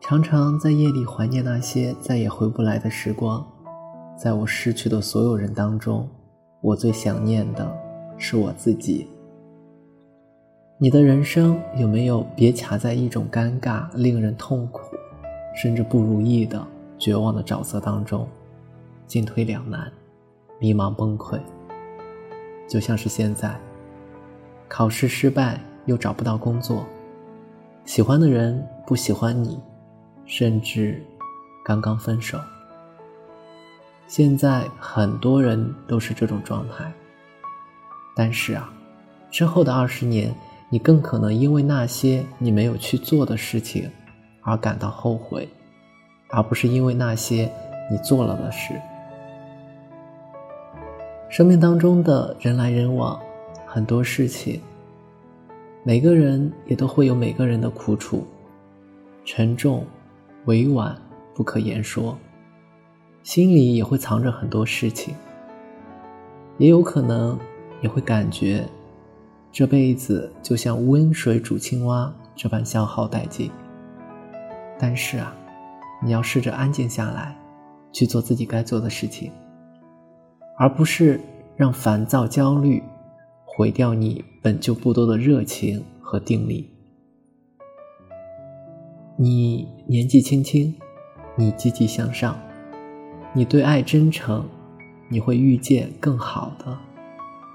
常常在夜里怀念那些再也回不来的时光，在我失去的所有人当中，我最想念的是我自己。你的人生有没有别卡在一种尴尬、令人痛苦，甚至不如意的绝望的沼泽当中，进退两难，迷茫崩溃？就像是现在，考试失败又找不到工作，喜欢的人不喜欢你，甚至刚刚分手。现在很多人都是这种状态，但是啊，之后的二十年。你更可能因为那些你没有去做的事情而感到后悔，而不是因为那些你做了的事。生命当中的人来人往，很多事情，每个人也都会有每个人的苦楚，沉重、委婉、不可言说，心里也会藏着很多事情，也有可能也会感觉。这辈子就像温水煮青蛙这般消耗殆尽。但是啊，你要试着安静下来，去做自己该做的事情，而不是让烦躁、焦虑毁掉你本就不多的热情和定力。你年纪轻轻，你积极向上，你对爱真诚，你会遇见更好的。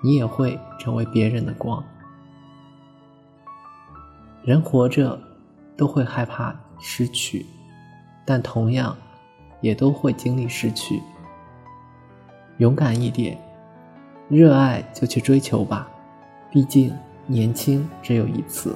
你也会成为别人的光。人活着都会害怕失去，但同样也都会经历失去。勇敢一点，热爱就去追求吧，毕竟年轻只有一次。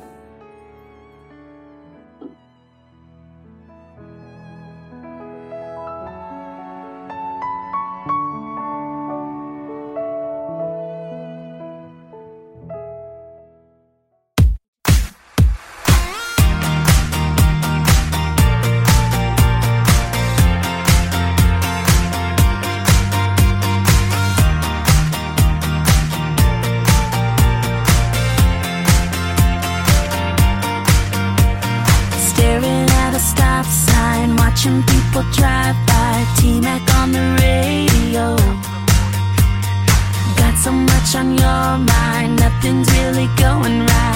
Nothing's really going right